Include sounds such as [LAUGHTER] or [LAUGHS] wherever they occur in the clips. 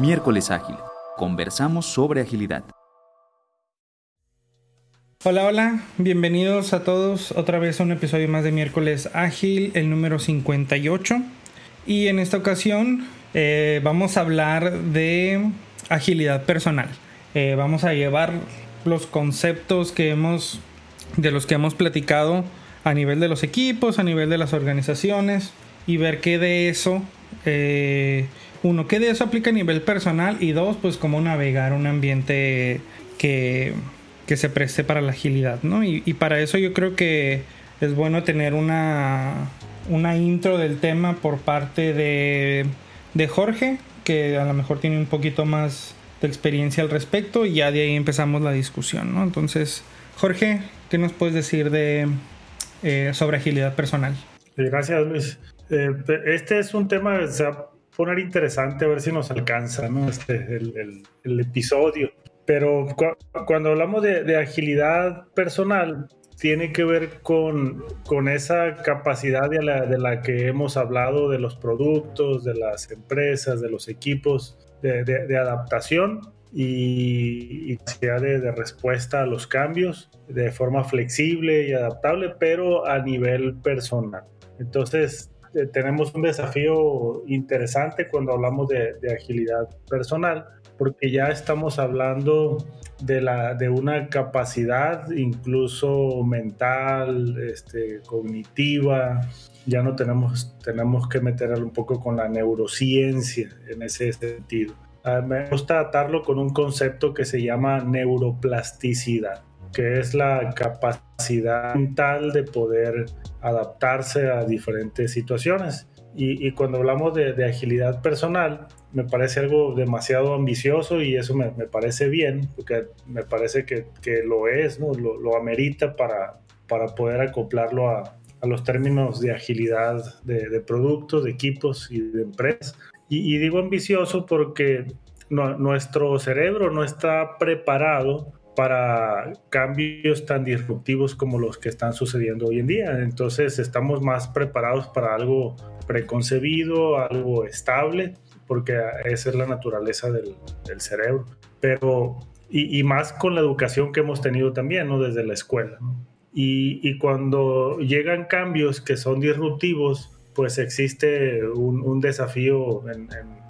Miércoles Ágil. Conversamos sobre agilidad. Hola, hola, bienvenidos a todos otra vez a un episodio más de Miércoles Ágil, el número 58. Y en esta ocasión eh, vamos a hablar de agilidad personal. Eh, vamos a llevar los conceptos que hemos, de los que hemos platicado a nivel de los equipos, a nivel de las organizaciones y ver qué de eso eh, uno, ¿qué de eso aplica a nivel personal? Y dos, pues cómo navegar un ambiente que, se preste para la agilidad, ¿no? Y, para eso yo creo que es bueno tener una, una intro del tema por parte de, de Jorge, que a lo mejor tiene un poquito más de experiencia al respecto y ya de ahí empezamos la discusión, ¿no? Entonces, Jorge, ¿qué nos puedes decir de, eh, sobre agilidad personal? Gracias, Luis. Eh, este es un tema, o sea, poner interesante a ver si nos alcanza ¿no? este, el, el, episodio. Pero cuando hablamos de, de, agilidad personal, tiene que ver con, con esa capacidad de la, de la, que hemos hablado de los productos, de las empresas, de los equipos, de, de adaptación y, y capacidad de, respuesta a los cambios de forma flexible y adaptable, pero a nivel personal. Entonces, eh, tenemos un desafío interesante cuando hablamos de, agilidad personal, porque ya estamos hablando de, la, de una capacidad incluso mental, este, cognitiva, ya no tenemos, tenemos que meterlo un poco con la neurociencia en ese sentido. Ah, me gusta atarlo con un concepto que se llama neuroplasticidad que es la capacidad mental de poder adaptarse a diferentes situaciones. Y, cuando hablamos de, agilidad personal, me parece algo demasiado ambicioso y eso me, parece bien, porque me parece que, lo es, ¿no? lo, amerita para, para poder acoplarlo a, los términos de agilidad de, productos, de equipos y de empresas. Y, digo ambicioso porque nuestro cerebro no está preparado para cambios tan disruptivos como los que están sucediendo hoy en día. Entonces estamos más preparados para algo preconcebido, algo estable, porque esa es la naturaleza del, cerebro. Pero, y, más con la educación que hemos tenido también, ¿no? Desde la escuela. Y, cuando llegan cambios que son disruptivos, pues existe un, desafío,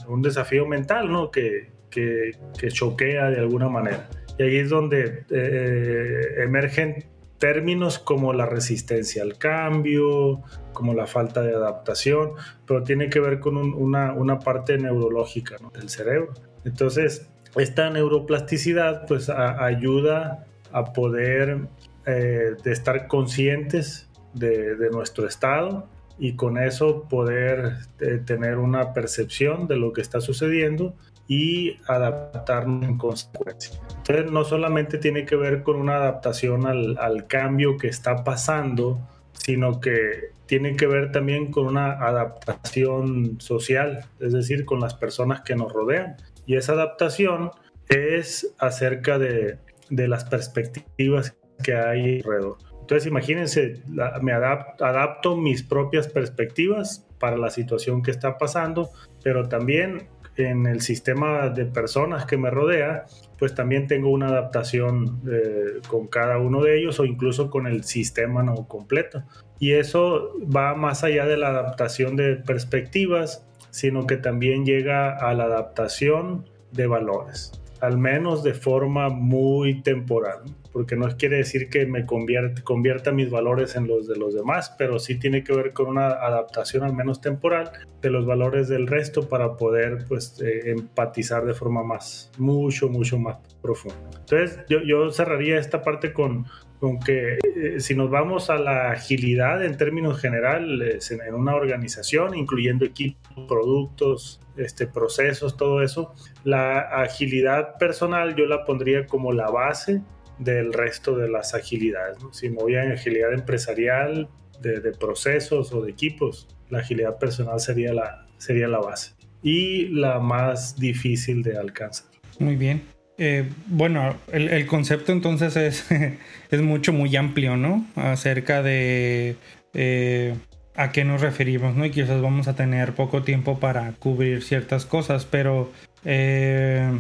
un desafío mental, ¿no? Que, que, que choquea de alguna manera. Y ahí es donde eh, emergen términos como la resistencia al cambio, como la falta de adaptación, pero tiene que ver con una, una, parte neurológica del cerebro. Entonces, esta neuroplasticidad pues ayuda a poder eh, de estar conscientes de, de, nuestro estado y con eso poder eh, tener una percepción de lo que está sucediendo y adaptarnos en consecuencia. Entonces, no solamente tiene que ver con una adaptación al, al cambio que está pasando, sino que tiene que ver también con una adaptación social, es decir, con las personas que nos rodean. Y esa adaptación es acerca de, de las perspectivas que hay alrededor. Entonces, imagínense, me adapto, adapto mis propias perspectivas para la situación que está pasando, pero también en el sistema de personas que me rodea, pues también tengo una adaptación eh, con cada uno de ellos o incluso con el sistema no completo. Y eso va más allá de la adaptación de perspectivas, sino que también llega a la adaptación de valores, al menos de forma muy temporal porque no quiere decir que me convierta, mis valores en los de los demás, pero sí tiene que ver con una adaptación al menos temporal de los valores del resto para poder pues eh, empatizar de forma más, mucho, mucho más profunda. Entonces yo, yo cerraría esta parte con, con que eh, si nos vamos a la agilidad en términos generales en, una organización, incluyendo equipos, productos, este, procesos, todo eso, la agilidad personal yo la pondría como la base del resto de las agilidades. Si me voy a agilidad empresarial, de, procesos o de equipos, la agilidad personal sería la, sería la base y la más difícil de alcanzar. Muy bien. Eh, bueno, el, concepto entonces es, [LAUGHS] es mucho, muy amplio, ¿no? Acerca de eh, a qué nos referimos, ¿no? Y quizás vamos a tener poco tiempo para cubrir ciertas cosas, pero eh,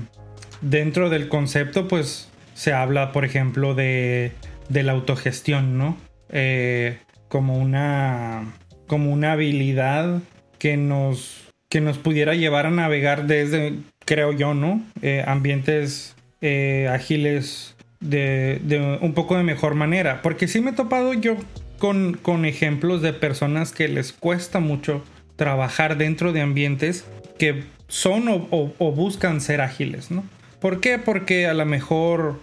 dentro del concepto, pues se habla, por ejemplo, de, de la autogestión, ¿no? Eh, como una como una habilidad que nos que nos pudiera llevar a navegar desde creo yo no eh, ambientes eh, ágiles de, de, un poco de mejor manera. Porque sí me he topado yo con, con ejemplos de personas que les cuesta mucho trabajar dentro de ambientes que son o, o, o buscan ser ágiles no ¿por qué? porque a lo mejor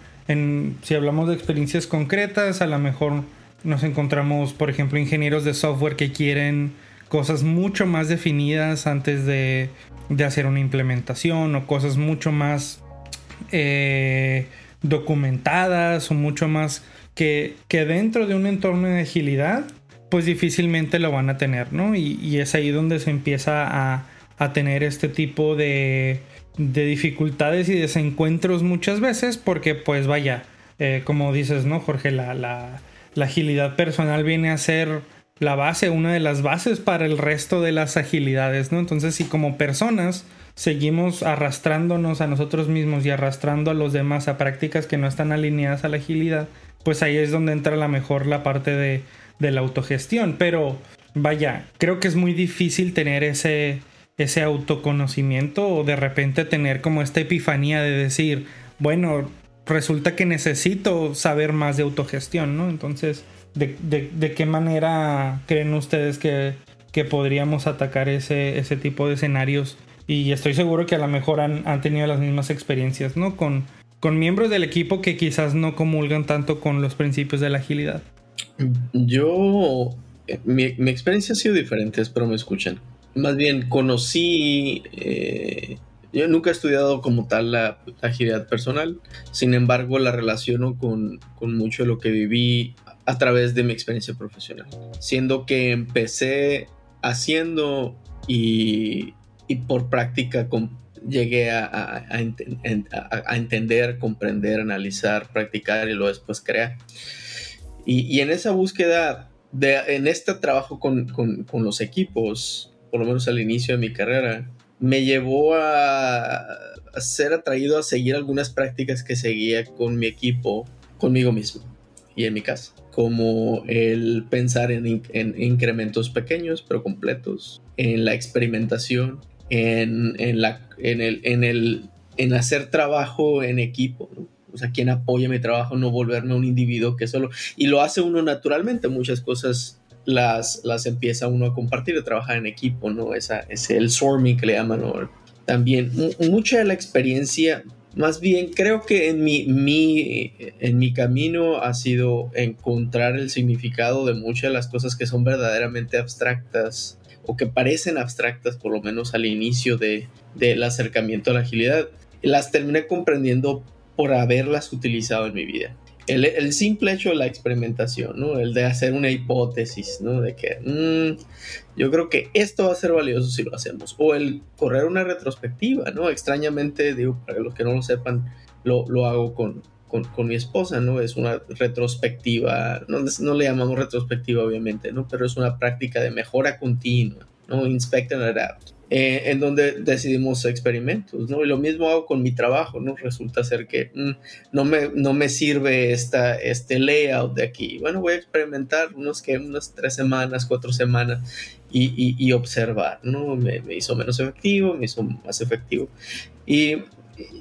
si hablamos de experiencias concretas a lo mejor nos encontramos, por ejemplo, ingenieros de software que quieren cosas mucho más definidas antes de, de hacer una implementación o cosas mucho más eh, documentadas o mucho más que, que, dentro de un entorno de agilidad pues difícilmente lo van a tener, ¿no? Y, y es ahí donde se empieza a, a tener este tipo de, de, dificultades y desencuentros muchas veces porque pues vaya, eh, como dices, ¿no, Jorge? La, la, la agilidad personal viene a ser la base, una de las bases para el resto de las agilidades, ¿no? Entonces, si como personas seguimos arrastrándonos a nosotros mismos y arrastrando a los demás a prácticas que no están alineadas a la agilidad, pues ahí es donde entra la mejor la parte de, de la autogestión. Pero vaya, creo que es muy difícil tener ese, ese autoconocimiento o de repente tener como esta epifanía de decir, bueno, resulta que necesito saber más de autogestión, ¿no? Entonces, ¿de, de, qué manera creen ustedes que, que podríamos atacar ese, ese, tipo de escenarios? Y estoy seguro que a lo mejor han, han tenido las mismas experiencias, ¿no? Con, con miembros del equipo que quizás no comulgan tanto con los principios de la agilidad. Yo, eh, mi, mi experiencia ha sido diferente, espero me escuchen. Más bien, conocí... Eh, yo nunca he estudiado como tal la, la, agilidad personal, sin embargo la relaciono con, con, mucho de lo que viví a través de mi experiencia profesional, siendo que empecé haciendo y, y por práctica con, llegué a, a, a, a, entender, comprender, analizar, practicar y luego después crear. Y, y en esa búsqueda, de, en este trabajo con, con, con los equipos, por lo menos al inicio de mi carrera, me llevó a, ser atraído a seguir algunas prácticas que seguía con mi equipo, conmigo mismo y en mi casa, como el pensar en, en incrementos pequeños pero completos, en la experimentación, en, en, la, en, el, en, el, en hacer trabajo en equipo, ¿no? o sea, quien apoya mi trabajo, no volverme un individuo que solo, y lo hace uno naturalmente, muchas cosas las, las empieza uno a compartir, a trabajar en equipo, ¿no? Esa, es el swarming que le llaman, ¿no? También mucha de la experiencia, más bien creo que en mi, mi, en mi camino ha sido encontrar el significado de muchas de las cosas que son verdaderamente abstractas o que parecen abstractas por lo menos al inicio de, del acercamiento a la agilidad. Las terminé comprendiendo por haberlas utilizado en mi vida el, el, simple hecho de la experimentación, ¿no? El de hacer una hipótesis, ¿no? De que mmm, yo creo que esto va a ser valioso si lo hacemos. O el correr una retrospectiva, ¿no? Extrañamente, digo, para los que no lo sepan, lo, lo hago con, con, con, mi esposa, ¿no? Es una retrospectiva, no, no le llamamos retrospectiva, obviamente, ¿no? Pero es una práctica de mejora continua, ¿no? Inspect and adapt eh, en donde decidimos experimentos, ¿no? Y lo mismo hago con mi trabajo, ¿no? Resulta ser que mm, no, me, no me sirve esta, este layout de aquí. Bueno, voy a experimentar unos que unas tres semanas, cuatro semanas y, y, y observar, ¿no? Me, me, hizo menos efectivo, me hizo más efectivo. Y,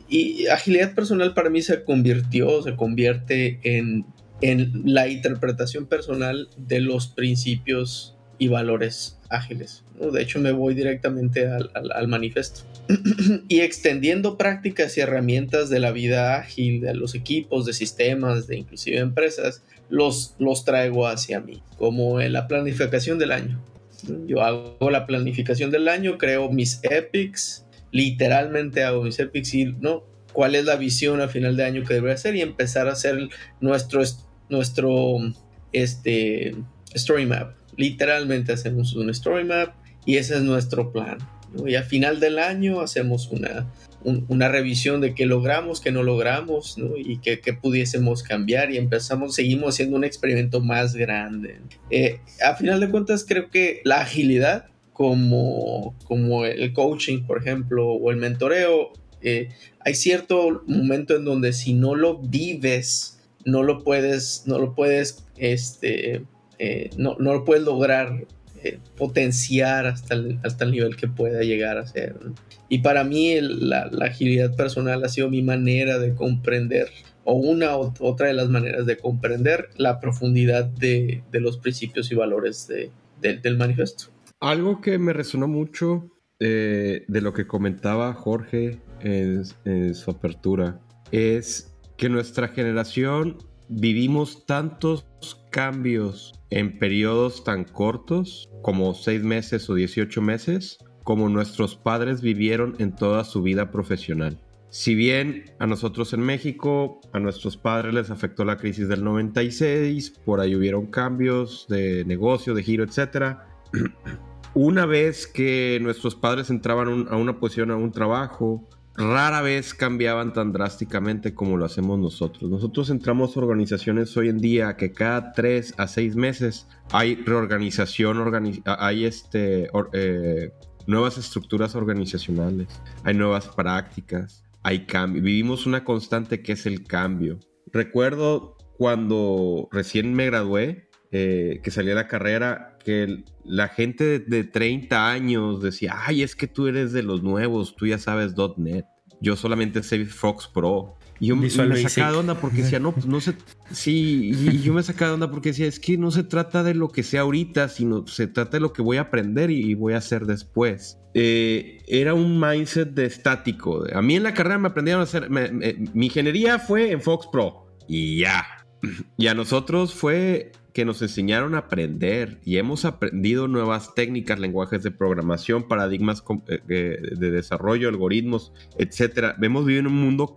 y agilidad personal para mí se convirtió, se convierte en, en la interpretación personal de los principios y valores ágiles. De hecho, me voy directamente al, al, manifiesto. [CLEARS THROAT] y extendiendo prácticas y herramientas de la vida ágil, de los equipos, de sistemas, de inclusive empresas, los, los traigo hacia mí, como en la planificación del año. Yo hago la planificación del año, creo mis epics, literalmente hago mis epics y no, cuál es la visión a final de año que debería hacer y empezar a hacer nuestro, nuestro este, story map literalmente hacemos un story map y ese es nuestro plan. Y a final del año hacemos una, una revisión de qué logramos, qué no logramos. Y qué, pudiésemos cambiar y empezamos, seguimos haciendo un experimento más grande. Eh, a final de cuentas, creo que la agilidad, como, como el coaching, por ejemplo, o el mentoreo, eh, hay cierto momento en donde si no lo vives, no lo puedes, no lo puedes, este, eh, no, no, lo puedes lograr eh, potenciar hasta el, hasta el nivel que pueda llegar a ser. Y para mí la, agilidad personal ha sido mi manera de comprender, o una u otra de las maneras de comprender la profundidad de, de los principios y valores de, del manifiesto. Algo que me resonó mucho eh, de lo que comentaba Jorge en su apertura es que nuestra generación vivimos tantos cambios en periodos tan cortos como 6 meses o 18 meses como nuestros padres vivieron en toda su vida profesional. Si bien a nosotros en México, a nuestros padres les afectó la crisis del 96, por ahí hubieron cambios de negocio, de giro, etc. [CLEARS THROAT] Una vez que nuestros padres entraban a una posición, a un trabajo, rara vez cambiaban tan drásticamente como lo hacemos nosotros. Nosotros entramos a organizaciones hoy en día que cada tres a seis meses hay reorganización, hay este, eh, nuevas estructuras organizacionales, hay nuevas prácticas, hay cambio. Vivimos una constante que es el cambio. Recuerdo cuando recién me gradué, eh, que salí a la carrera, que la gente de, de, 30 años decía, ay, es que tú eres de los nuevos, tú ya sabes .NET. Yo solamente sé Fox Pro. Y yo me sacaba de onda porque decía, no, no sé. [LAUGHS] Sí, y yo me sacaba de onda porque decía, es que no se trata de lo que sé ahorita, sino se trata de lo que voy a aprender y voy a hacer después. Eh, era un mindset de estático. A mí en la carrera me aprendieron a hacer. mi ingeniería fue en Fox Pro y ya. [LAUGHS] Y a nosotros fue que nos enseñaron a aprender y hemos aprendido nuevas técnicas, lenguajes de programación, paradigmas eh, eh, de desarrollo, algoritmos, etcétera. Hemos vivido en un mundo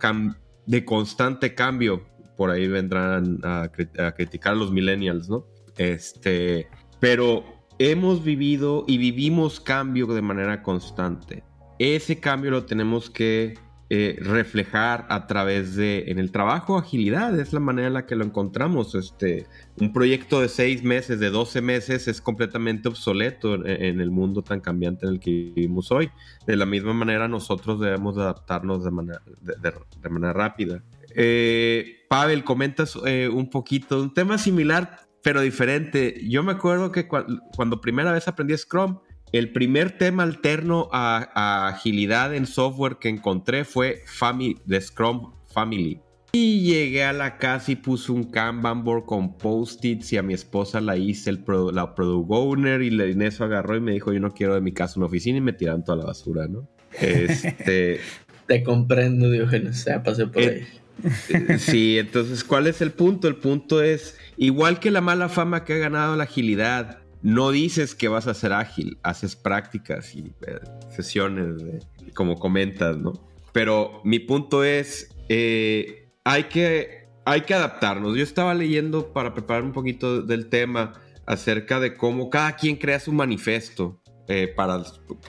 de constante cambio. Por ahí vendrán a, criticar los millennials, ¿no? Este, pero hemos vivido y vivimos cambio de manera constante. Ese cambio lo tenemos que eh, reflejar a través de, en el trabajo, agilidad, es la manera en la que lo encontramos. Este, un proyecto de seis meses, de 12 meses, es completamente obsoleto en, el mundo tan cambiante en el que vivimos hoy. De la misma manera, nosotros debemos adaptarnos de manera, de, manera rápida. Eh, Pavel, comentas eh, un poquito, un tema similar, pero diferente. Yo me acuerdo que cuando primera vez aprendí Scrum, el primer tema alterno a, agilidad en software que encontré fue family, de Scrum Family. Y llegué a la casa y puse un Kanban board con post-its y a mi esposa la hice el la product owner y en eso agarró y me dijo yo no quiero de mi casa una oficina y me tiraron toda la basura, ¿no? Este... [LAUGHS] Te comprendo, Diógenes, ya pasé por eh, ahí. Sí, entonces, ¿cuál es el punto? El punto es, igual que la mala fama que ha ganado la agilidad, no dices que vas a ser ágil, haces prácticas y eh, sesiones, como comentas, ¿no? Pero mi punto es, eh, hay, que, hay que adaptarnos. Yo estaba leyendo para preparar un poquito del tema acerca de cómo cada quien crea su manifiesto eh, para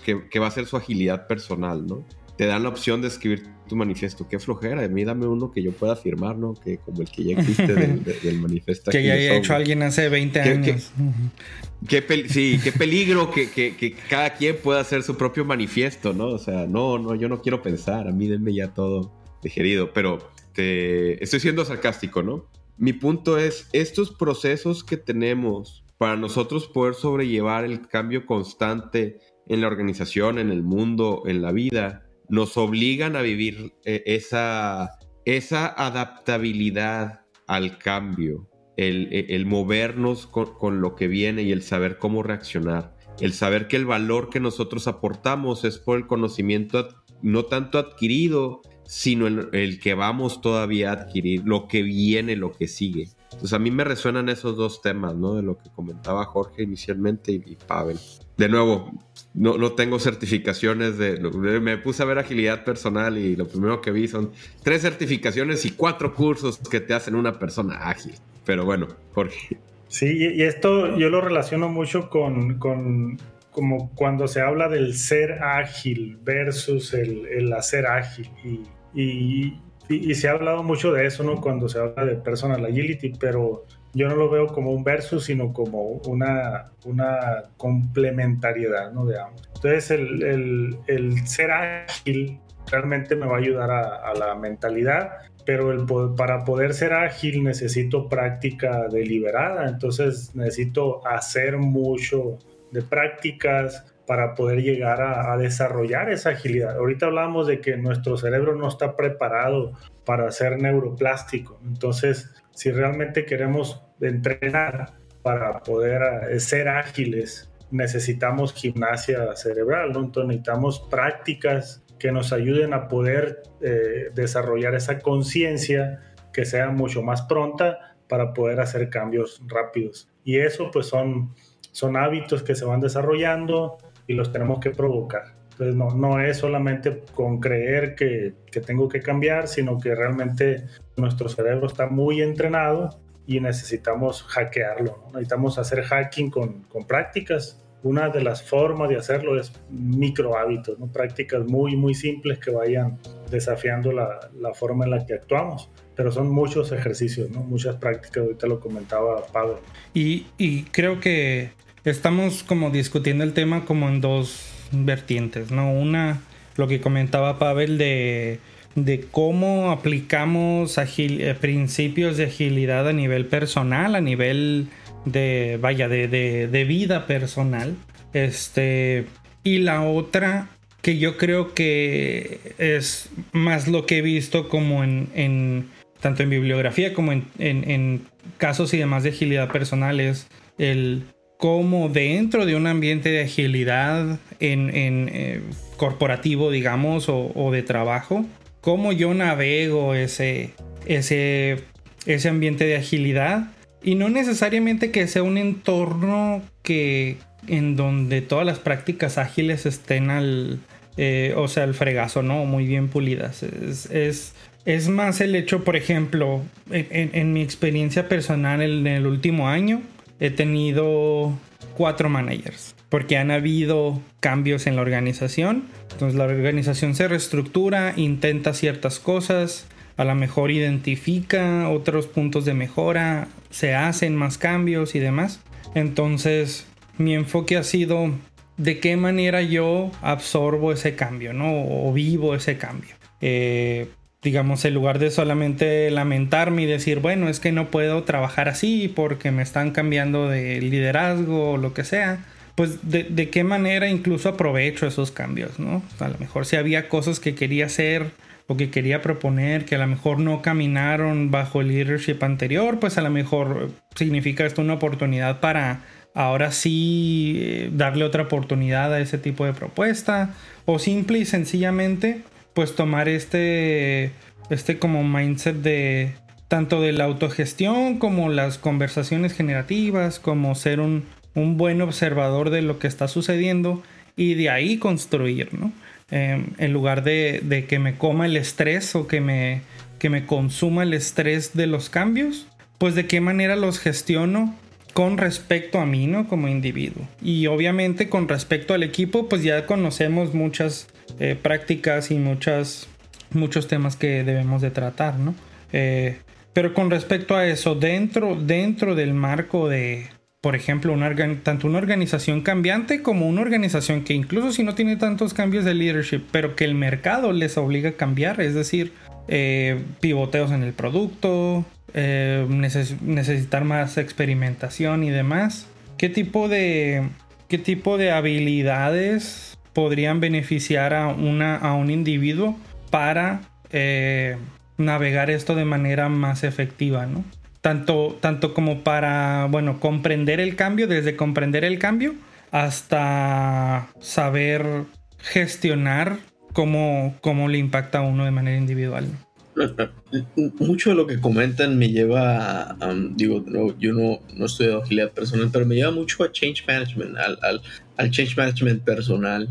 que, va a ser su agilidad personal, ¿no? Te dan la opción de escribir tu manifiesto. Qué flojera. A mí dame uno que yo pueda firmar, ¿no? Que como el que ya existe [LAUGHS] del, manifiesto. que ya haya hecho alguien hace 20 años. [LAUGHS] Qué, sí, qué peligro que, cada quien pueda hacer su propio manifiesto, ¿no? O sea, no, no, yo no quiero pensar. A mí denme ya todo digerido. Pero te, estoy siendo sarcástico, ¿no? Mi punto es, estos procesos que tenemos para nosotros poder sobrellevar el cambio constante en la organización, en el mundo, en la vida, nos obligan a vivir eh, esa, esa adaptabilidad al cambio, el, movernos con, lo que viene y el saber cómo reaccionar, el saber que el valor que nosotros aportamos es por el conocimiento no tanto adquirido, sino el, que vamos todavía a adquirir, lo que viene, lo que sigue. Entonces a mí me resuenan esos dos temas, ¿no? De lo que comentaba Jorge inicialmente y, y Pavel de nuevo, no, no, tengo certificaciones de... Me puse a ver agilidad personal y lo primero que vi son tres certificaciones y cuatro cursos que te hacen una persona ágil. Pero bueno, Jorge. Sí, y esto yo lo relaciono mucho con, con como cuando se habla del ser ágil versus el, el hacer ágil. Y, y, y, se ha hablado mucho de eso, ¿no? Cuando se habla de personal agility, pero yo no lo veo como un versus, sino como una, una complementariedad, ¿no? De ambos. Entonces, el, el, el ser ágil realmente me va a ayudar a, a la mentalidad pero el, para poder ser ágil necesito práctica deliberada, entonces necesito hacer mucho de prácticas para poder llegar a, desarrollar esa agilidad. Ahorita hablamos de que nuestro cerebro no está preparado para ser neuroplástico, entonces si realmente queremos entrenar para poder eh, ser ágiles, necesitamos gimnasia cerebral, ¿no? Entonces necesitamos prácticas que nos ayuden a poder eh, desarrollar esa conciencia que sea mucho más pronta para poder hacer cambios rápidos. Y eso pues son hábitos que se van desarrollando y los tenemos que provocar. Entonces no, no es solamente con creer que, que tengo que cambiar, sino que realmente nuestro cerebro está muy entrenado y necesitamos hackearlo. Necesitamos hacer hacking con, con prácticas una de las formas de hacerlo es micro hábitos, ¿no? prácticas muy, muy simples que vayan desafiando la, la, forma en la que actuamos. Pero son muchos ejercicios, ¿no? muchas prácticas, ahorita lo comentaba Pablo. Y, y creo que estamos como discutiendo el tema como en dos vertientes, ¿no? Una, lo que comentaba Pavel de, de cómo aplicamos eh, principios de agilidad a nivel personal, a nivel de, vaya, de, de, vida personal. Este, y la otra que yo creo que es más lo que he visto como en, en tanto en bibliografía como en, en, casos y demás de agilidad personal es el cómo dentro de un ambiente de agilidad en, eh, corporativo, digamos, o, de trabajo, cómo yo navego ese, ese, ese ambiente de agilidad y no necesariamente que sea un entorno que en donde todas las prácticas ágiles estén al, eh, o sea, al fregazo, ¿no? Muy bien pulidas. Es, es, más el hecho, por ejemplo, en, mi experiencia personal en el último año, he tenido cuatro managers, porque han habido cambios en la organización. Entonces la organización se reestructura, intenta ciertas cosas, a lo mejor identifica otros puntos de mejora, se hacen más cambios y demás. Entonces, mi enfoque ha sido de qué manera yo absorbo ese cambio, ¿no? O vivo ese cambio. Eh, digamos, en lugar de solamente lamentarme y decir, bueno, es que no puedo trabajar así porque me están cambiando de liderazgo o lo que sea, pues de, de qué manera incluso aprovecho esos cambios, ¿no? A lo mejor si había cosas que quería hacer o que quería proponer que a lo mejor no caminaron bajo el leadership anterior, pues a lo mejor significa esto una oportunidad para ahora sí eh, darle otra oportunidad a ese tipo de propuesta o simple y sencillamente pues tomar este este como mindset de tanto de la autogestión como las conversaciones generativas como ser un, un buen observador de lo que está sucediendo y de ahí construir, ¿no? Em, en lugar de, que me coma el estrés o que me, que me consuma el estrés de los cambios, pues de qué manera los gestiono con respecto a mí, ¿no? Como individuo. Y obviamente con respecto al equipo, pues ya conocemos muchas eh, prácticas y muchas, muchos temas que debemos de tratar, ¿no? Eh, pero con respecto a eso, dentro, dentro del marco de, por ejemplo, tanto una organización cambiante como una organización que incluso si no tiene tantos cambios de leadership, pero que el mercado les obliga a cambiar, es decir, eh, pivoteos en el producto, necesitar más experimentación y demás. ¿Qué tipo de, qué tipo de habilidades podrían beneficiar a, una, a un individuo para eh, navegar esto de manera más efectiva, ¿no? tanto, tanto como para, bueno, comprender el cambio, desde comprender el cambio hasta saber gestionar cómo, cómo le impacta a uno de manera individual. [LAUGHS] Mucho de lo que comentan me lleva, digo, yo no, no estudio agilidad personal, pero me lleva mucho a change management, al, al change management personal.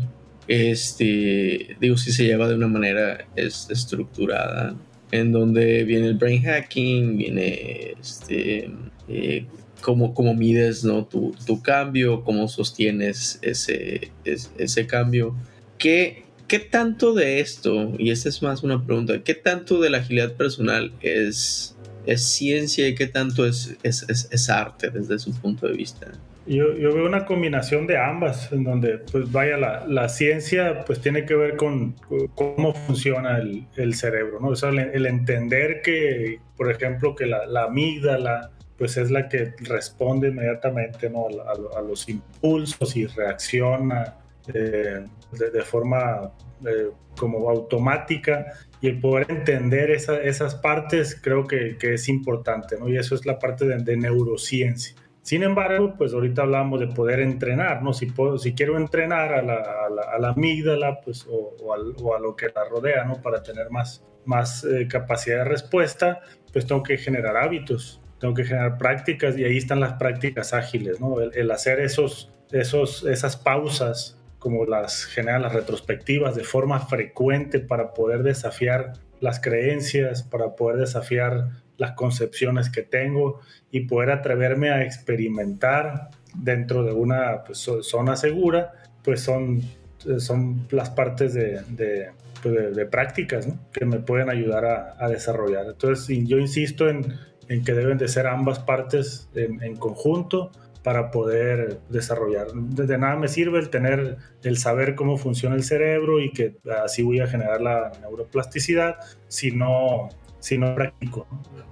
Este, digo, si se lleva de una manera es, estructurada, en donde viene el brain hacking, viene este, eh, cómo, mides ¿no? tu, tu, cambio, cómo sostienes ese, ese, cambio. ¿Qué, ¿Qué tanto de esto, y esta es más una pregunta, qué tanto de la agilidad personal es, es ciencia y qué tanto es, es, es arte desde su punto de vista? Yo, veo una combinación de ambas, en donde, pues vaya, la, la ciencia pues tiene que ver con, cómo funciona el, el cerebro, ¿no? O sea, el, entender que, por ejemplo, que la, la, amígdala pues es la que responde inmediatamente, ¿no? A, los impulsos y reacciona eh, de, forma eh, como automática y el poder entender esa, esas partes creo que, que, es importante, ¿no? Y eso es la parte de neurociencia. Sin embargo, pues ahorita hablamos de poder entrenar, ¿no? Si, quiero entrenar a la, la, amígdala, pues, o, a lo que la rodea, ¿no? Para tener más, más eh, capacidad de respuesta, pues tengo que generar hábitos, tengo que generar prácticas y ahí están las prácticas ágiles, ¿no? El, el hacer esos, esos, esas pausas, como las generan las retrospectivas, de forma frecuente para poder desafiar las creencias, para poder desafiar las concepciones que tengo y poder atreverme a experimentar dentro de una pues, zona segura, pues son, son las partes de, pues, prácticas que me pueden ayudar a, a, desarrollar. Entonces yo insisto en, que deben de ser ambas partes en, en conjunto para poder desarrollar. De nada me sirve el tener, el saber cómo funciona el cerebro y que así voy a generar la neuroplasticidad si no, si no practico.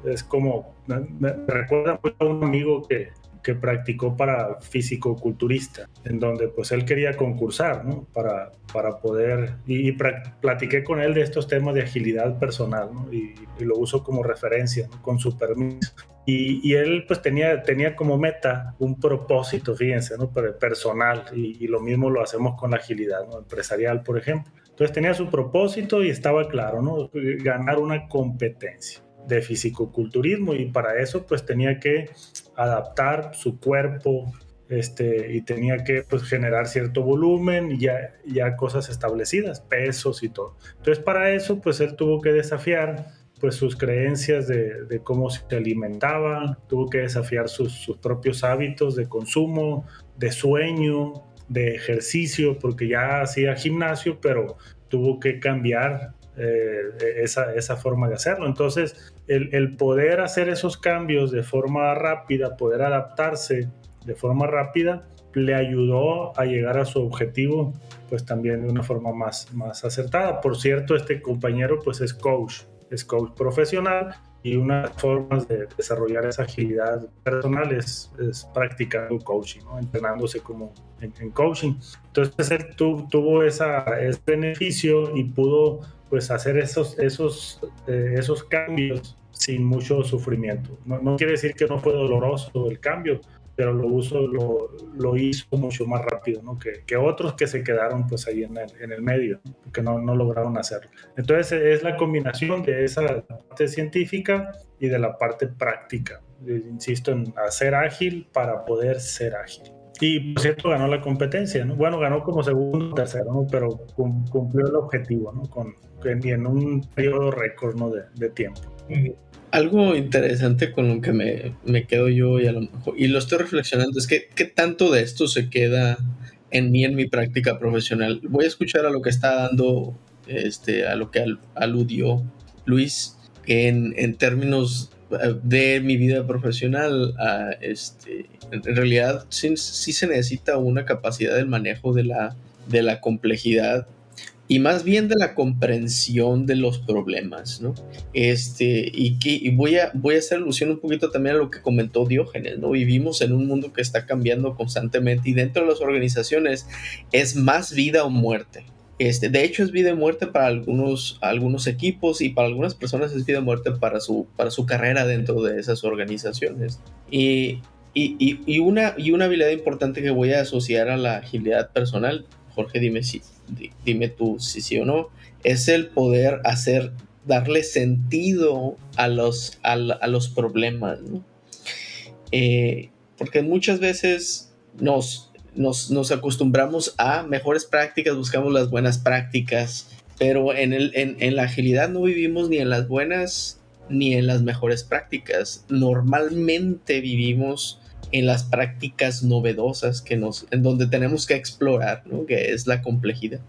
Es como, me, recuerda a un amigo que, que practicó para físico-culturista, en donde pues él quería concursar, ¿no? Para, para poder, y, platiqué con él de estos temas de agilidad personal, ¿no? Y, y lo uso como referencia, con su permiso. Y, y, él pues tenía, tenía como meta un propósito, fíjense, ¿no? personal, y, y, lo mismo lo hacemos con la agilidad. Empresarial, por ejemplo. Entonces tenía su propósito y estaba claro, ¿no? Ganar una competencia de fisicoculturismo y para eso pues tenía que adaptar su cuerpo este, y tenía que pues, generar cierto volumen y ya, ya cosas establecidas, pesos y todo. Entonces para eso pues él tuvo que desafiar pues sus creencias de, cómo se alimentaba, tuvo que desafiar sus propios hábitos de consumo, de sueño, de ejercicio, porque ya hacía gimnasio, pero tuvo que cambiar eh, esa, esa, forma de hacerlo. Entonces, el, el, poder hacer esos cambios de forma rápida, poder adaptarse de forma rápida, le ayudó a llegar a su objetivo, pues también de una forma más, más acertada. Por cierto, este compañero pues es coach, es coach profesional y una de formas de desarrollar esa agilidad personal es, es practicando coaching, entrenándose como en, coaching. Entonces él tu, tuvo ese beneficio y pudo pues hacer esos, esos, eh, esos cambios sin mucho sufrimiento. No, no, quiere decir que no fue doloroso el cambio, pero lo, uso, lo, lo hizo mucho más rápido ¿no? que, que, otros que se quedaron pues ahí en el, en el medio, que no, no, lograron hacerlo. Entonces es la combinación de esa parte científica y de la parte práctica. Insisto en hacer ágil para poder ser ágil. Y por cierto ganó la competencia, ¿no? Bueno, ganó como segundo o tercero, ¿no? Pero cumplió el objetivo, ¿no? Con, en un periodo récord, ¿no? De, de tiempo. Algo interesante con lo que me, me, quedo yo y a lo mejor, y lo estoy reflexionando, es que qué tanto de esto se queda en mí, en mi práctica profesional. Voy a escuchar a lo que está dando, este, a lo que al, aludió Luis en, en, términos eh, de mi vida profesional. Este, en realidad sí, sí, se necesita una capacidad del manejo de la, de la complejidad y más bien de la comprensión de los problemas, ¿no? Este, y que y voy, a, voy a hacer alusión un poquito también a lo que comentó Diógenes, ¿no? Vivimos en un mundo que está cambiando constantemente y dentro de las organizaciones es más vida o muerte. Este, de hecho, es vida o muerte para algunos, algunos equipos y para algunas personas es vida o muerte para su, para su carrera dentro de esas organizaciones. Y, y, y, una, y una habilidad importante que voy a asociar a la agilidad personal, Jorge, dime si, dime tú si sí o no, es el poder hacer, darle sentido a los, a, los problemas, ¿no? eh, porque muchas veces nos, nos, acostumbramos a mejores prácticas, buscamos las buenas prácticas, pero en, el, en la agilidad no vivimos ni en las buenas ni en las mejores prácticas. Normalmente vivimos en las prácticas novedosas que nos, en donde tenemos que explorar, ¿no? que es la complejidad.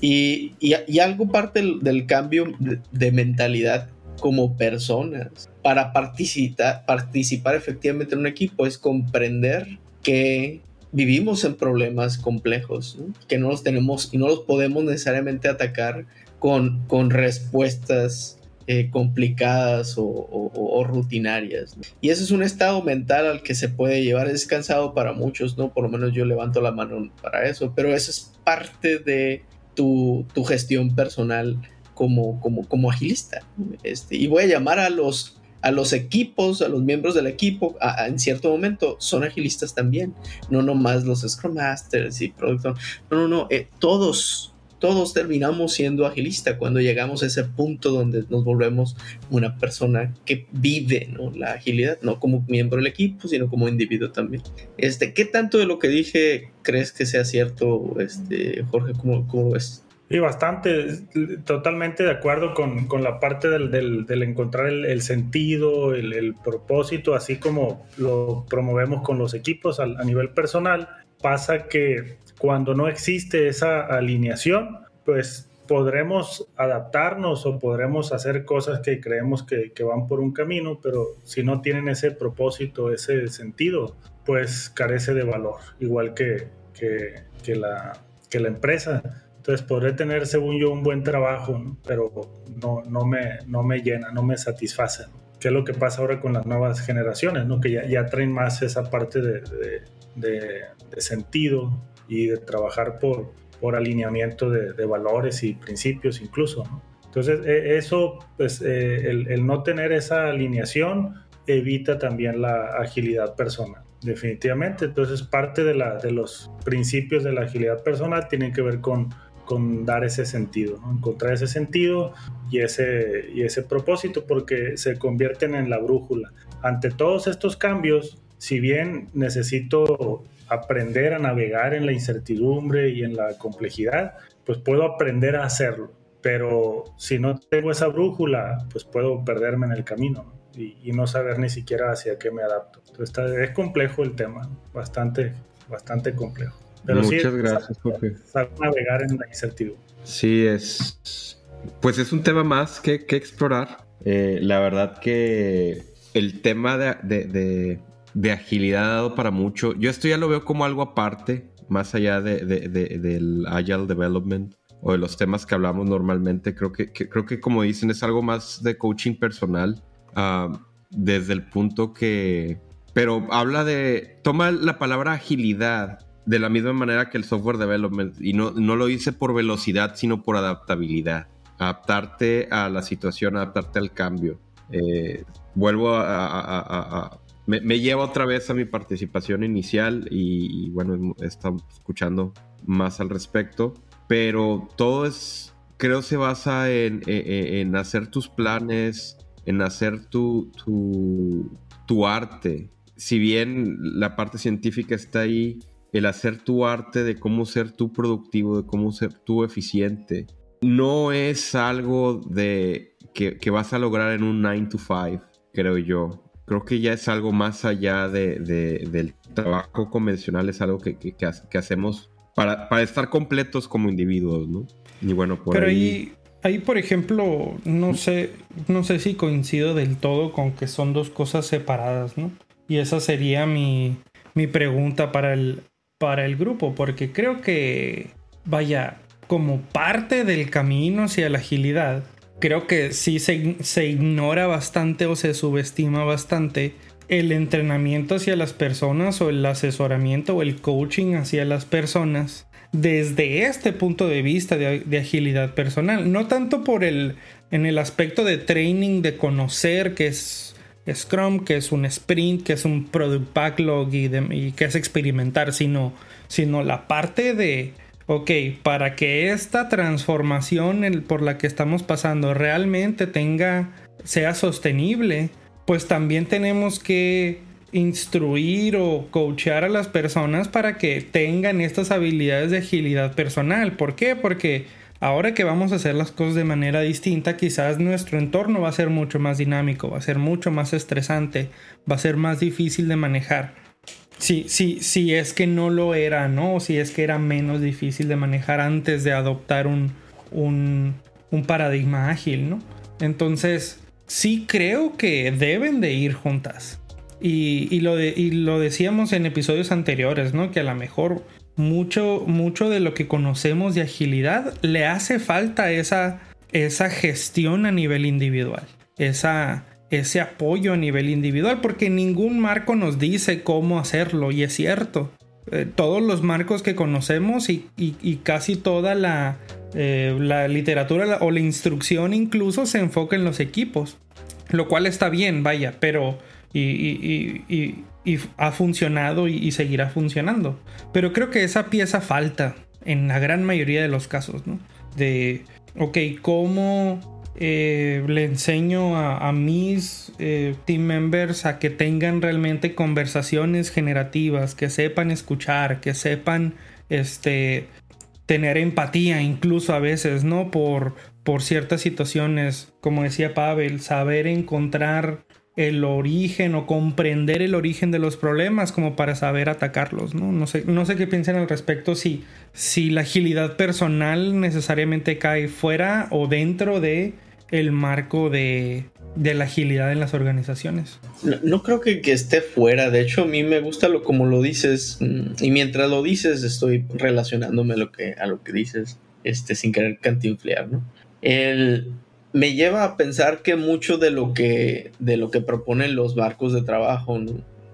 Y, y, algo parte del, cambio de, mentalidad como personas para participar, participar efectivamente en un equipo es comprender que vivimos en problemas complejos, que no los tenemos y no los podemos necesariamente atacar con, con respuestas eh, complicadas o, rutinarias. Y ese es un estado mental al que se puede llevar. Es cansado para muchos, ¿no? Por lo menos yo levanto la mano para eso, pero eso es parte de tu, gestión personal como, como, como agilista. Este, y voy a llamar a los, a los equipos, a los miembros del equipo, en cierto momento son agilistas también, no nomás los Scrum Masters y Product No, no, no, eh, todos todos terminamos siendo agilistas cuando llegamos a ese punto donde nos volvemos una persona que vive la agilidad, no como miembro del equipo, sino como individuo también. Este, ¿Qué tanto de lo que dije crees que sea cierto, este, Jorge? ¿Cómo, cómo ves? Sí, bastante, totalmente de acuerdo con, con la parte del, del, encontrar el, sentido, el, el, propósito, así como lo promovemos con los equipos a, a nivel personal. Pasa que cuando no existe esa alineación, pues podremos adaptarnos o podremos hacer cosas que creemos que, van por un camino, pero si no tienen ese propósito, ese sentido, pues carece de valor, igual que, que, la, que la empresa. Entonces podré tener, según yo, un buen trabajo, pero no, no, me, no me llena, no me satisface. ¿Qué es lo que pasa ahora con las nuevas generaciones? ¿no? Que ya, ya traen más esa parte de, de, de sentido, y de trabajar por, por alineamiento de, valores y principios incluso. Entonces, e, eso, pues, eh, el, no tener esa alineación evita también la agilidad personal, definitivamente. Entonces, parte de, la, de los principios de la agilidad personal tienen que ver con, con dar ese sentido, encontrar ese sentido y ese, y ese propósito, porque se convierten en la brújula. Ante todos estos cambios, si bien necesito aprender a navegar en la incertidumbre y en la complejidad, pues puedo aprender a hacerlo. Pero si no tengo esa brújula, pues puedo perderme en el camino y, no saber ni siquiera hacia qué me adapto. Entonces es complejo el tema, bastante, bastante complejo. Pero Muchas gracias, Jorge. Saber navegar en la incertidumbre. Sí, es. Pues es un tema más que, que explorar. Eh, la verdad que el tema de de agilidad ha dado para mucho. Yo esto ya lo veo como algo aparte, más allá de, del Agile Development o de los temas que hablamos normalmente. Creo que, creo que como dicen, es algo más de coaching personal, ah, desde el punto que... Pero habla de... Toma la palabra agilidad de la misma manera que el software development y no, no lo hice por velocidad, sino por adaptabilidad. Adaptarte a la situación, adaptarte al cambio. Eh, vuelvo a, me, lleva otra vez a mi participación inicial y, bueno, he estado escuchando más al respecto, pero todo es, creo se basa en, en, hacer tus planes, en hacer tu, tu, tu, arte. Si bien la parte científica está ahí, el hacer tu arte de cómo ser tú productivo, de cómo ser tú eficiente, no es algo de que, que vas a lograr en un 9 to 5, creo yo creo que ya es algo más allá de, del trabajo convencional, es algo que, que, hacemos para, para, estar completos como individuos, ¿no? Y bueno, por Pero ahí... ahí... por ejemplo, no sé, no sé si coincido del todo con que son dos cosas separadas, ¿no? Y esa sería mi, mi pregunta para el, para el grupo, porque creo que, vaya, como parte del camino hacia la agilidad, creo que sí se, ignora bastante o se subestima bastante el entrenamiento hacia las personas o el asesoramiento o el coaching hacia las personas desde este punto de vista de, agilidad personal. No tanto por el, en el aspecto de training, de conocer qué es Scrum, que es un sprint, que es un product backlog y, y que es experimentar, sino, sino la parte de ok, para que esta transformación por la que estamos pasando realmente tenga, sea sostenible, pues también tenemos que instruir o coachear a las personas para que tengan estas habilidades de agilidad personal. ¿Por qué? Porque ahora que vamos a hacer las cosas de manera distinta, quizás nuestro entorno va a ser mucho más dinámico, va a ser mucho más estresante, va a ser más difícil de manejar. Si, sí, sí es que no lo era, ¿no? O si es que era menos difícil de manejar antes de adoptar un, un, un paradigma ágil, ¿no? Entonces, sí creo que deben de ir juntas. Y, lo de, y, lo decíamos en episodios anteriores, ¿no? Que a lo mejor mucho, mucho de lo que conocemos de agilidad le hace falta esa, esa gestión a nivel individual, esa, ese apoyo a nivel individual, porque ningún marco nos dice cómo hacerlo, y es cierto. Eh, todos los marcos que conocemos y, casi toda la, eh, la literatura o la instrucción incluso se enfoca en los equipos, lo cual está bien, vaya, pero y, y ha funcionado y, seguirá funcionando. Pero creo que esa pieza falta en la gran mayoría de los casos, ¿no? De, ok, ¿cómo eh, le enseño a, mis eh, team members a que tengan realmente conversaciones generativas, que sepan escuchar, que sepan este, tener empatía incluso a veces, ¿no? Por, por ciertas situaciones, como decía Pavel, saber encontrar el origen o comprender el origen de los problemas como para saber atacarlos, ¿no? No sé, no sé qué piensan al respecto si, si la agilidad personal necesariamente cae fuera o dentro de el marco de, de la agilidad en las organizaciones. No, creo que, que, esté fuera, de hecho a mí me gusta lo como lo dices mm, y mientras lo dices estoy relacionándome a lo que, a lo que dices este, sin querer cantinflear, ¿no? El, me lleva a pensar que mucho de lo que, de lo que proponen los barcos de trabajo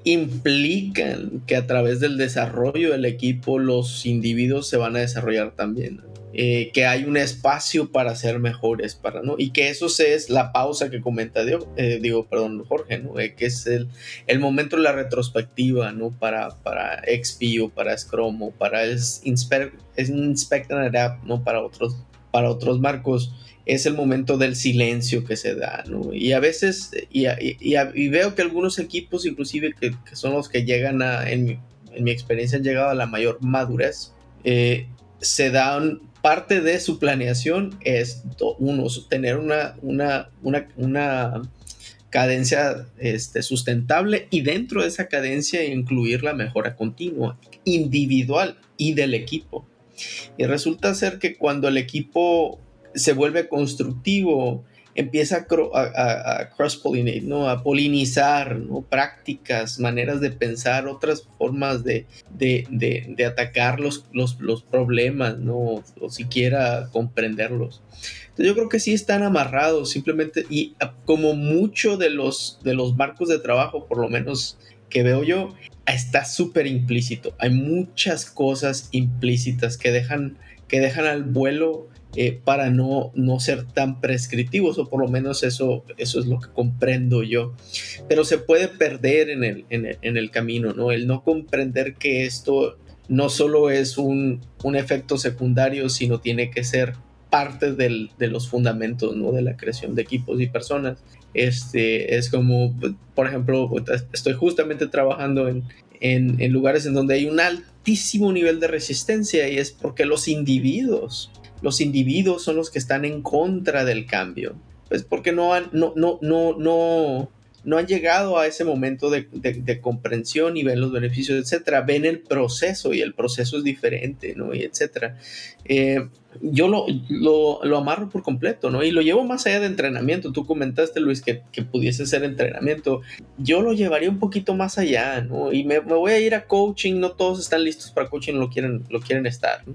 implican que a través del desarrollo del equipo los individuos se van a desarrollar también. Eh, que hay un espacio para ser mejores, para, ¿no? Y que eso es la pausa que comenta eh, digo, perdón, Jorge, ¿no? Eh, que es el, el, momento de la retrospectiva, ¿no? Para, para XP o para Scrum o para Inspect, Inspect and Adapt, ¿no? Para otros, para otros marcos es el momento del silencio que se da. Y a veces, y, veo que algunos equipos, inclusive que, son los que llegan a, en mi, experiencia, han llegado a la mayor madurez, eh, se dan, parte de su planeación es, uno, tener una, una, una, cadencia este, sustentable y dentro de esa cadencia incluir la mejora continua, individual y del equipo. Y resulta ser que cuando el equipo se vuelve constructivo, empieza a, cross-pollinate, ¿no? a polinizar ¿no? prácticas, maneras de pensar, otras formas de, de, atacar los, los, problemas, ¿no? o siquiera comprenderlos. Entonces yo creo que sí están amarrados, simplemente, y como mucho de los, de los marcos de trabajo, por lo menos que veo yo, está súper implícito. Hay muchas cosas implícitas que dejan, que dejan al vuelo eh, para no, no ser tan prescriptivos, o por lo menos eso, eso es lo que comprendo yo. Pero se puede perder en el, en el, camino, ¿no? El no comprender que esto no solo es un, un efecto secundario, sino tiene que ser parte del, de los fundamentos ¿no? de la creación de equipos y personas. Este, es como, por ejemplo, estoy justamente trabajando en, lugares en donde hay un altísimo nivel de resistencia y es porque los individuos los individuos son los que están en contra del cambio. Pues porque no han, no, no, no, no, no han llegado a ese momento de, comprensión y ven los beneficios, etcétera. Ven el proceso y el proceso es diferente, ¿no? Y etcétera. Eh, yo lo, lo, amarro por completo, ¿no? Y lo llevo más allá de entrenamiento. Tú comentaste, Luis, que, pudiese ser entrenamiento. Yo lo llevaría un poquito más allá, ¿no? Y me, voy a ir a coaching. No todos están listos para coaching, lo quieren, lo quieren estar, ¿no?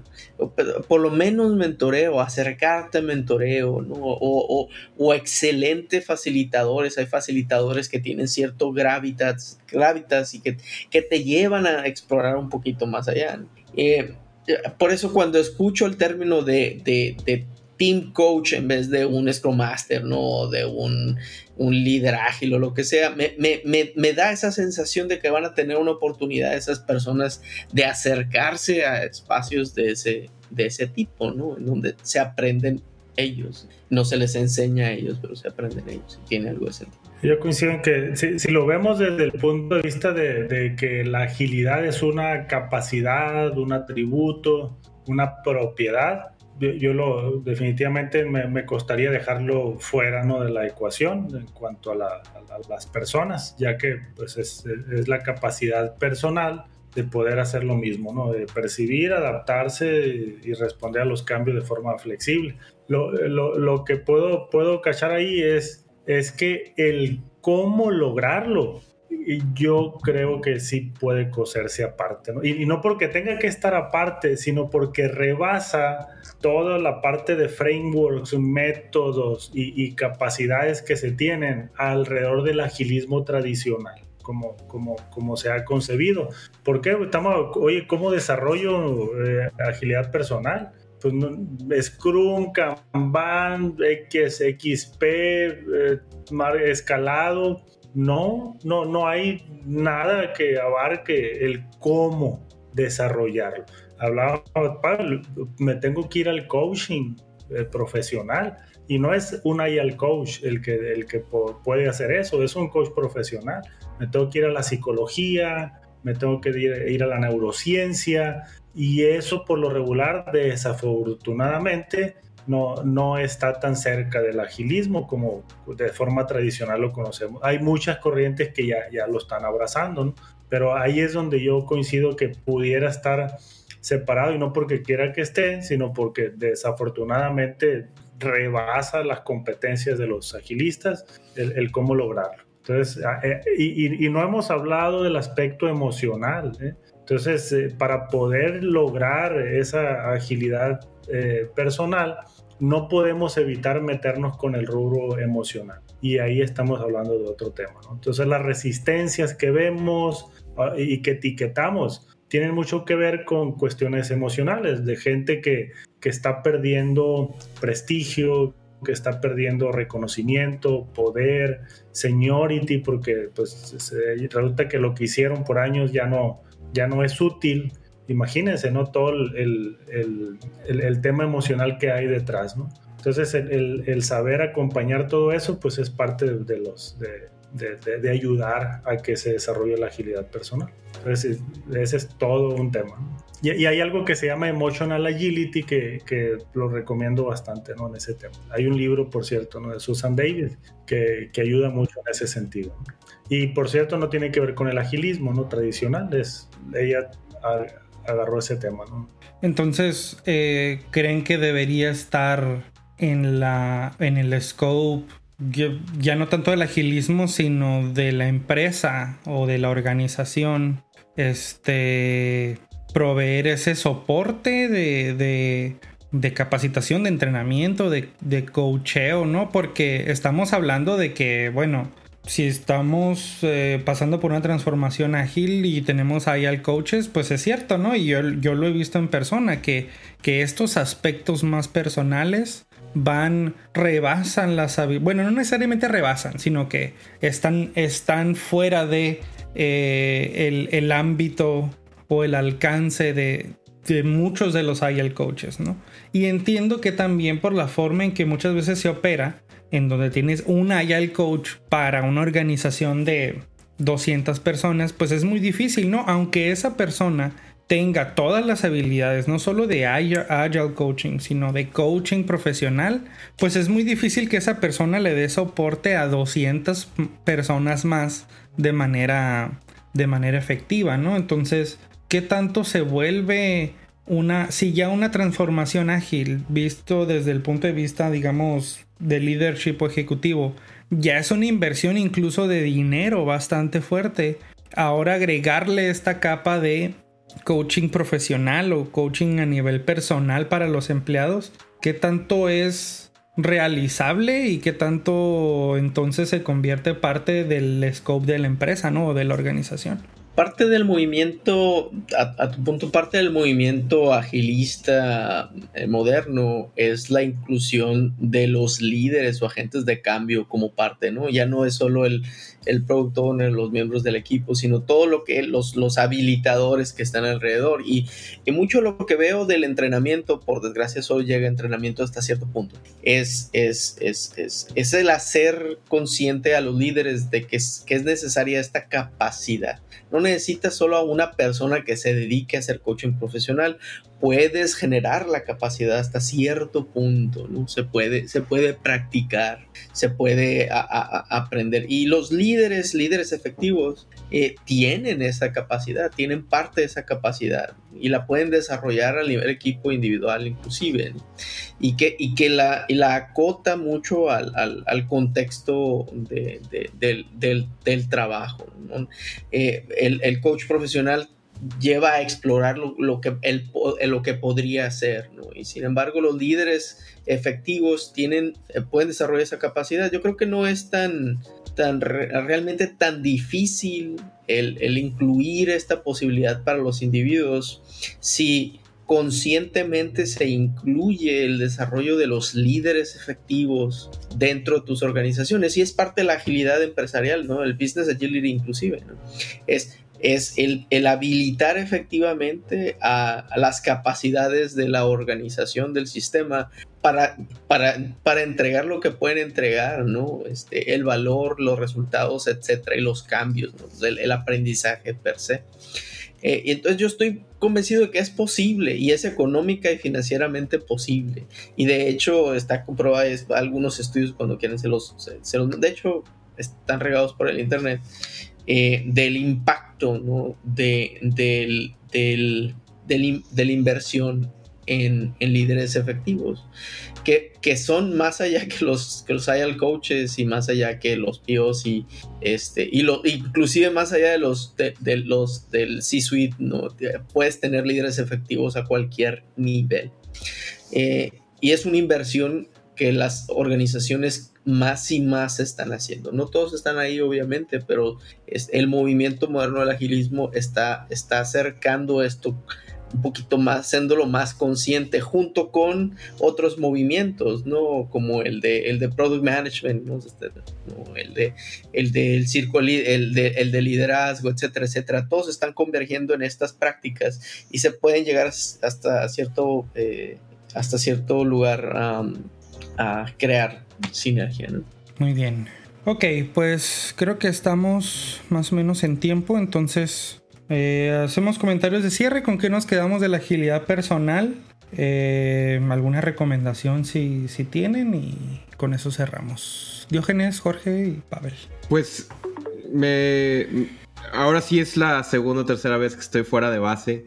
por lo menos mentoreo, acercarte a mentoreo, ¿no? O, o, excelentes facilitadores. Hay facilitadores que tienen cierto gravitas, gravitas y que, que te llevan a explorar un poquito más allá. ¿no? Eh, por eso cuando escucho el término de, de, team coach en vez de un Scrum Master, ¿no? De un, un líder ágil o lo que sea, me, me, me, da esa sensación de que van a tener una oportunidad esas personas de acercarse a espacios de ese, de ese tipo, ¿no? En donde se aprenden ellos. No se les enseña a ellos, pero se aprenden ellos. Tiene algo de sentido. Yo coincido en que si, lo vemos desde el punto de vista de, que la agilidad es una capacidad, un atributo, una propiedad, yo lo definitivamente me, costaría dejarlo fuera ¿no? de la ecuación en cuanto a, las personas, ya que pues es, es, la capacidad personal de poder hacer lo mismo, ¿no? de percibir, adaptarse y responder a los cambios de forma flexible. Lo, lo, lo que puedo, puedo cachar ahí es, es que el cómo lograrlo yo creo que sí puede coserse aparte. Y, no porque tenga que estar aparte, sino porque rebasa toda la parte de frameworks, métodos y, capacidades que se tienen alrededor del agilismo tradicional. Como, como, como se ha concebido. ¿Por qué? Estamos, oye, ¿cómo desarrollo eh, agilidad personal? Pues Scrum, Kanban, XXP, eh, escalado, no, no, no hay nada que abarque el cómo desarrollarlo. Hablaba, me tengo que ir al coaching eh, profesional y no es un al coach el que, el que puede hacer eso, es un coach profesional. Me tengo que ir a la psicología, me tengo que ir a la neurociencia y eso por lo regular desafortunadamente no, no está tan cerca del agilismo como de forma tradicional lo conocemos. Hay muchas corrientes que ya, ya lo están abrazando, pero ahí es donde yo coincido que pudiera estar separado y no porque quiera que esté, sino porque desafortunadamente rebasa las competencias de los agilistas el, cómo lograrlo. Entonces, eh, y, no hemos hablado del aspecto emocional. ¿eh? Entonces, eh, para poder lograr esa agilidad personal, no podemos evitar meternos con el rubro emocional. Y ahí estamos hablando de otro tema. Entonces las resistencias que vemos ah, y que etiquetamos tienen mucho que ver con cuestiones emocionales, de gente que, que está perdiendo prestigio, que está perdiendo reconocimiento, poder, seniority, porque pues resulta que lo que hicieron por años ya no, ya no es útil imagínense, ¿no? Todo el, tema emocional que hay detrás, ¿no? Entonces, el, saber acompañar todo eso, pues es parte de, los, de, ayudar a que se desarrolle la agilidad personal. Entonces, ese es todo un tema. Y, hay algo que se llama Emotional Agility que, lo recomiendo bastante, ¿no? En ese tema. Hay un libro, por cierto, ¿no? De Susan Davis que, ayuda mucho en ese sentido. Y, por cierto, no tiene que ver con el agilismo, ¿no? Tradicional. Es, ella agarró ese tema, ¿no? Entonces, eh, ¿creen que debería estar en, la, en el scope ya, no tanto del agilismo, sino de la empresa o de la organización? Este, proveer ese soporte de, de, capacitación, de entrenamiento, de, de ¿no? Porque estamos hablando de que, bueno, si estamos eh, pasando por una transformación ágil y tenemos ahí al coaches, pues es cierto, ¿no? Y yo, lo he visto en persona, que, que estos aspectos más personales van, rebasan las habilidades, bueno, no necesariamente rebasan, sino que están, están fuera de eh, el, ámbito o el alcance de, muchos de los agile coaches, ¿no? Y entiendo que también por la forma en que muchas veces se opera, en donde tienes un agile coach para una organización de 200 personas, pues es muy difícil, ¿no? Aunque esa persona tenga todas las habilidades, no solo de agile, coaching, sino de coaching profesional, pues es muy difícil que esa persona le dé soporte a 200 personas más de manera, de manera efectiva, ¿no? Entonces, ¿qué tanto se vuelve una, si ya una transformación ágil, visto desde el punto de vista, digamos, de leadership ejecutivo ya es una inversión incluso de dinero bastante fuerte. Ahora agregarle esta capa de coaching profesional o coaching a nivel personal para los empleados, ¿qué tanto es realizable y qué tanto entonces se convierte parte del scope de la empresa, ¿no? O de la organización? Parte del movimiento, a, tu punto, parte del movimiento agilista eh, moderno es la inclusión de los líderes o agentes de cambio como parte, ¿no? Ya no es solo el, el product owner, los miembros del equipo, sino todo lo que los, los habilitadores que están alrededor. Y, y mucho lo que veo del entrenamiento, por desgracia solo llega entrenamiento hasta cierto punto, es, es, es, es, es el hacer consciente a los líderes de que es, que es necesaria esta capacidad. No necesitas solo a una persona que se dedique a hacer coaching profesional, puedes generar la capacidad hasta cierto punto, ¿no? Se puede, se puede practicar, se puede aprender. Y los líderes, líderes efectivos, eh, tienen esa capacidad, tienen parte de esa capacidad y la pueden desarrollar a nivel equipo individual inclusive. Y que, y que la, la acota mucho al, contexto del, trabajo. Eh, el, el coach profesional lleva a explorar lo, que, el, lo que podría hacer, Y sin embargo, los líderes efectivos tienen, eh, pueden desarrollar esa capacidad. Yo creo que no es tan, tan realmente tan difícil el, el incluir esta posibilidad para los individuos si conscientemente se incluye el desarrollo de los líderes efectivos dentro de tus organizaciones y es parte de la agilidad empresarial, ¿no? El business agility inclusive. Es es el, habilitar efectivamente a, las capacidades de la organización del sistema para, para, entregar lo que pueden entregar, ¿no? Este, el valor, los resultados, etcétera, y los cambios, el, aprendizaje per se. Eh, y entonces yo estoy convencido de que es posible y es económica y financieramente posible. Y de hecho está comprobado, algunos estudios cuando quieren se se los, de hecho están regados por el internet eh, del impacto de, del, del, de la inversión en, en, líderes efectivos, que, que, son más allá que los, que los IAL coaches y más allá que los PIOs y, este, y lo, inclusive más allá de los, de, los del C-Suite, ¿no? puedes tener líderes efectivos a cualquier nivel. Eh, y es una inversión que las organizaciones más y más están haciendo. No todos están ahí, obviamente, pero es, el movimiento moderno del agilismo está, está acercando esto un poquito más, siéndolo más consciente junto con otros movimientos, ¿no? Como el de, el de Product Management, este, El de, el del círculo, el de, el de liderazgo, etcétera, etcétera. Todos están convergiendo en estas prácticas y se pueden llegar hasta cierto, eh, hasta cierto lugar a crear sinergia. ¿no? Muy bien. Ok, pues creo que estamos más o menos en tiempo, entonces eh, hacemos comentarios de cierre, con qué nos quedamos de la agilidad personal, eh, alguna recomendación si, si tienen y con eso cerramos. Diógenes, Jorge y Pavel. Pues me... Ahora sí es la segunda o tercera vez que estoy fuera de base.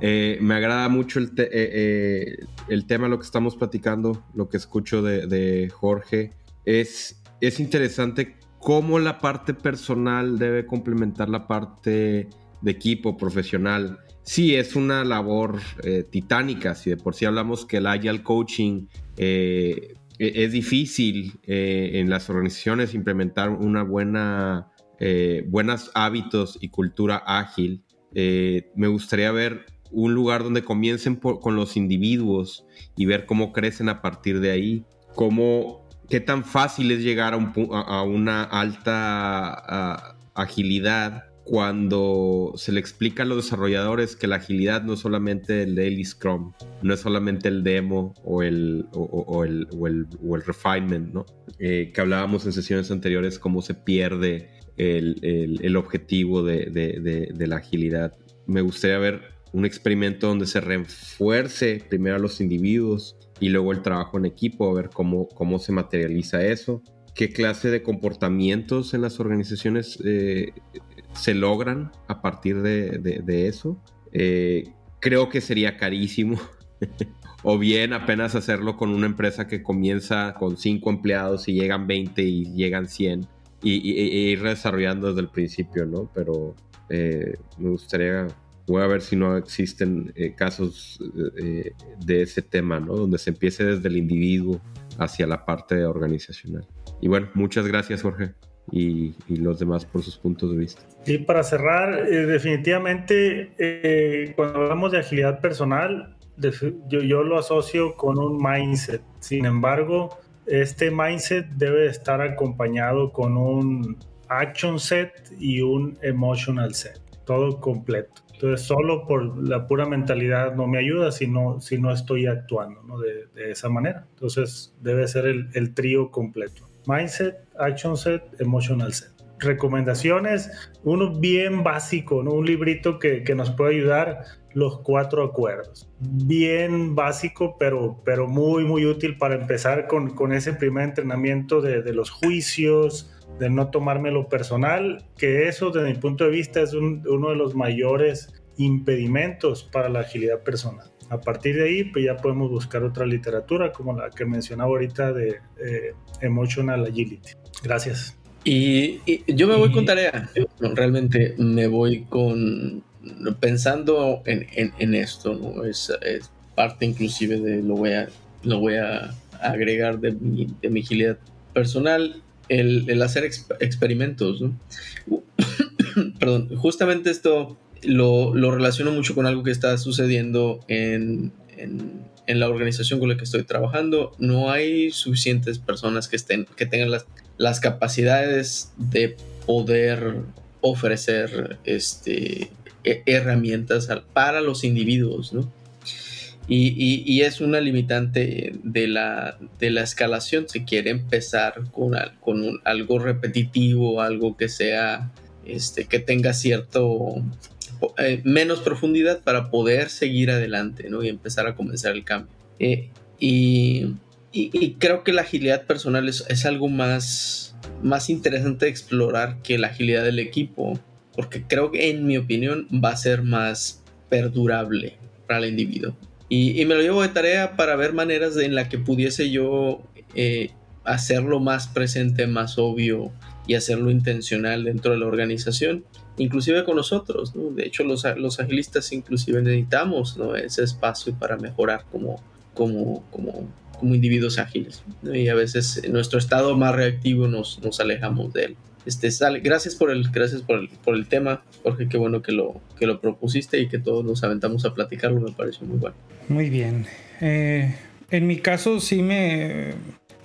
Eh, me agrada mucho el, eh, eh, el, tema, lo que estamos platicando, lo que escucho de, Jorge. Es, es interesante cómo la parte personal debe complementar la parte de equipo profesional. Sí, es una labor titánica. Si de por sí hablamos que el agile coaching e, es difícil en las organizaciones implementar una buena, buenos hábitos y cultura ágil. me gustaría ver un lugar donde comiencen con los individuos y ver cómo crecen a partir de ahí, cómo, qué tan fácil es llegar a, una alta agilidad cuando se le explica a los desarrolladores que la agilidad no es solamente el daily scrum, no es solamente el demo o el, o, el, el, refinement, ¿no? Eh, que hablábamos en sesiones anteriores, cómo se pierde el, objetivo de, de, la agilidad. Me gustaría ver un experimento donde se refuerce primero a los individuos y luego el trabajo en equipo, a ver cómo, cómo se materializa eso, qué clase de comportamientos en las organizaciones eh, se logran a partir de, eso. Eh, creo que sería carísimo. [LAUGHS] o bien apenas hacerlo con una empresa que comienza con 5 empleados y llegan 20 y llegan 100 y, ir desarrollando desde el principio, ¿no? Pero eh, me gustaría voy a ver si no existen eh, casos eh, de ese tema, ¿no? Donde se empiece desde el individuo hacia la parte organizacional. Y bueno, muchas gracias Jorge y, los demás por sus puntos de vista. Y para cerrar, eh, definitivamente cuando hablamos de agilidad personal, yo, yo lo asocio con un mindset. Sin embargo, este mindset debe estar acompañado con un action set y un emotional set, todo completo. Entonces, solo por la pura mentalidad no me ayuda si no, si no estoy actuando ¿no? De, esa manera. Entonces, debe ser el, trío completo. Mindset, action set, emotional set. recomendaciones. Uno bien básico, ¿no? un librito que, que, nos puede ayudar, los cuatro acuerdos. Bien básico, pero, pero muy, muy útil para empezar con, con ese primer entrenamiento de, los juicios, de no tomármelo personal, que eso desde mi punto de vista es un, uno de los mayores impedimentos para la agilidad personal. A partir de ahí, pues ya podemos buscar otra literatura como la que mencionaba ahorita de eh, Emotional Agility. Gracias. Y, yo me voy con tarea. realmente me voy con pensando en, en, esto, ¿no? Es, es, parte inclusive de lo voy a, lo voy a agregar de mi, de mi agilidad personal, el, hacer experimentos, ¿no? [COUGHS] Perdón, justamente esto lo, lo, relaciono mucho con algo que está sucediendo en, en, en, la organización con la que estoy trabajando. No hay suficientes personas que, estén, que tengan las, las capacidades de poder ofrecer este, herramientas para los individuos, ¿no? Y, es una limitante de la, de la escalación. Se quiere empezar con, con algo repetitivo, algo que sea, este, que tenga cierto eh, menos profundidad para poder seguir adelante ¿no? y empezar a comenzar el cambio. Eh, y, creo que la agilidad personal es, es, algo más, más interesante de explorar que la agilidad del equipo, porque creo que en mi opinión va a ser más perdurable para el individuo. Y, me lo llevo de tarea para ver maneras en la que pudiese yo eh, hacerlo más presente, más obvio y hacerlo intencional dentro de la organización inclusive con nosotros, ¿no? De hecho, los, los agilistas inclusive necesitamos ese espacio para mejorar como, como, como, como individuos ágiles. Y a veces en nuestro estado más reactivo nos, nos alejamos de él. Este, sale. Gracias por el, gracias por el, por el tema, Jorge, qué bueno que lo, que lo propusiste y que todos nos aventamos a platicarlo, me pareció muy bueno. Muy bien. Eh, en mi caso sí me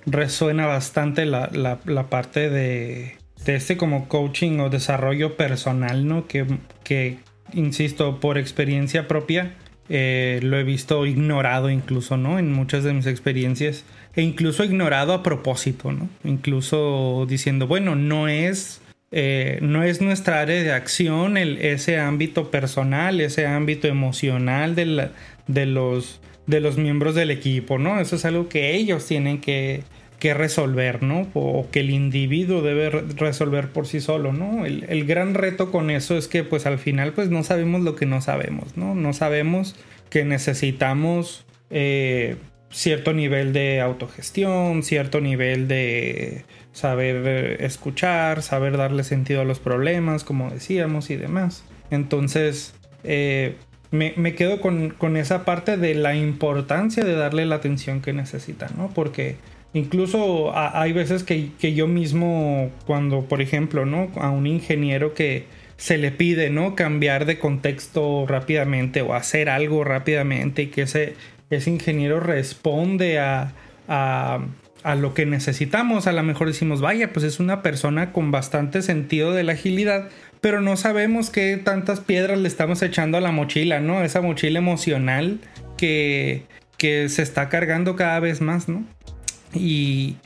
resuena bastante la, la, parte de de este como coaching o desarrollo personal, ¿no? Que, que insisto, por experiencia propia, eh, lo he visto ignorado incluso, ¿no? En muchas de mis experiencias. E incluso ignorado a propósito, ¿no? Incluso diciendo, bueno, no es, eh, no es nuestra área de acción el, ese ámbito personal, ese ámbito emocional de, de, los, de los miembros del equipo, ¿no? Eso es algo que ellos tienen que, que resolver, ¿no? O que el individuo debe resolver por sí solo, ¿no? El, gran reto con eso es que pues al final pues no sabemos lo que no sabemos, ¿no? No sabemos que necesitamos eh, cierto nivel de autogestión, cierto nivel de saber eh, escuchar, saber darle sentido a los problemas, como decíamos, y demás. Entonces, eh, me, me, quedo con, con, esa parte de la importancia de darle la atención que necesita, ¿no? Porque Incluso hay veces que, yo mismo, cuando, por ejemplo, ¿no? A un ingeniero que se le pide, ¿no? Cambiar de contexto rápidamente o hacer algo rápidamente y que ese, ese ingeniero responde a, a, a lo que necesitamos. A lo mejor decimos, vaya, pues es una persona con bastante sentido de la agilidad, pero no sabemos qué tantas piedras le estamos echando a la mochila, ¿no? Esa mochila emocional que, que se está cargando cada vez más, ¿no? y,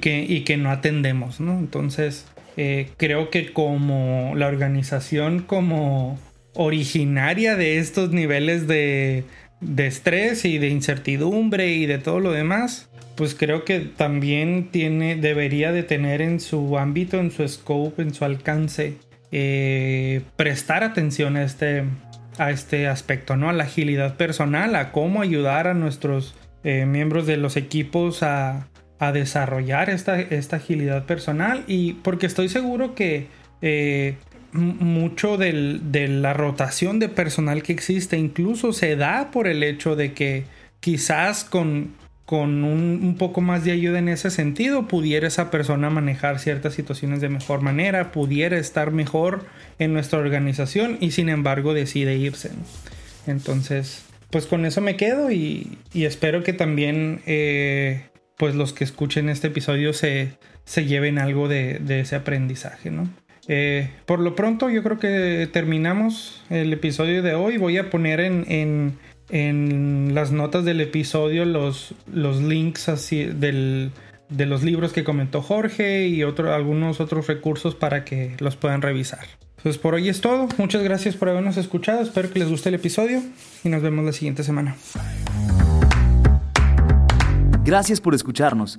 que, que no atendemos, ¿no? Entonces, eh, creo que como la organización como originaria de estos niveles de, de estrés y de incertidumbre y de todo lo demás, pues creo que también tiene, debería de tener en su ámbito, en su scope, en su alcance, eh, prestar atención a este, a este aspecto, ¿no? A la agilidad personal, a cómo ayudar a nuestros eh, miembros de los equipos a, a desarrollar esta, esta, agilidad personal y porque estoy seguro que eh, mucho de la rotación de personal que existe incluso se da por el hecho de que quizás con, un, poco más de ayuda en ese sentido pudiera esa persona manejar ciertas situaciones de mejor manera, pudiera estar mejor en nuestra organización y sin embargo decide irse. Entonces, pues con eso me quedo y, espero que también eh, pues los que escuchen este episodio se, se lleven algo de, ese aprendizaje, ¿no? Eh, por lo pronto yo creo que terminamos el episodio de hoy. Voy a poner en, en, las notas del episodio los, los links así del, de los libros que comentó Jorge y algunos otros recursos para que los puedan revisar. Pues por hoy es todo. Muchas gracias por habernos escuchado. Espero que les guste el episodio y nos vemos la siguiente semana. Gracias por escucharnos.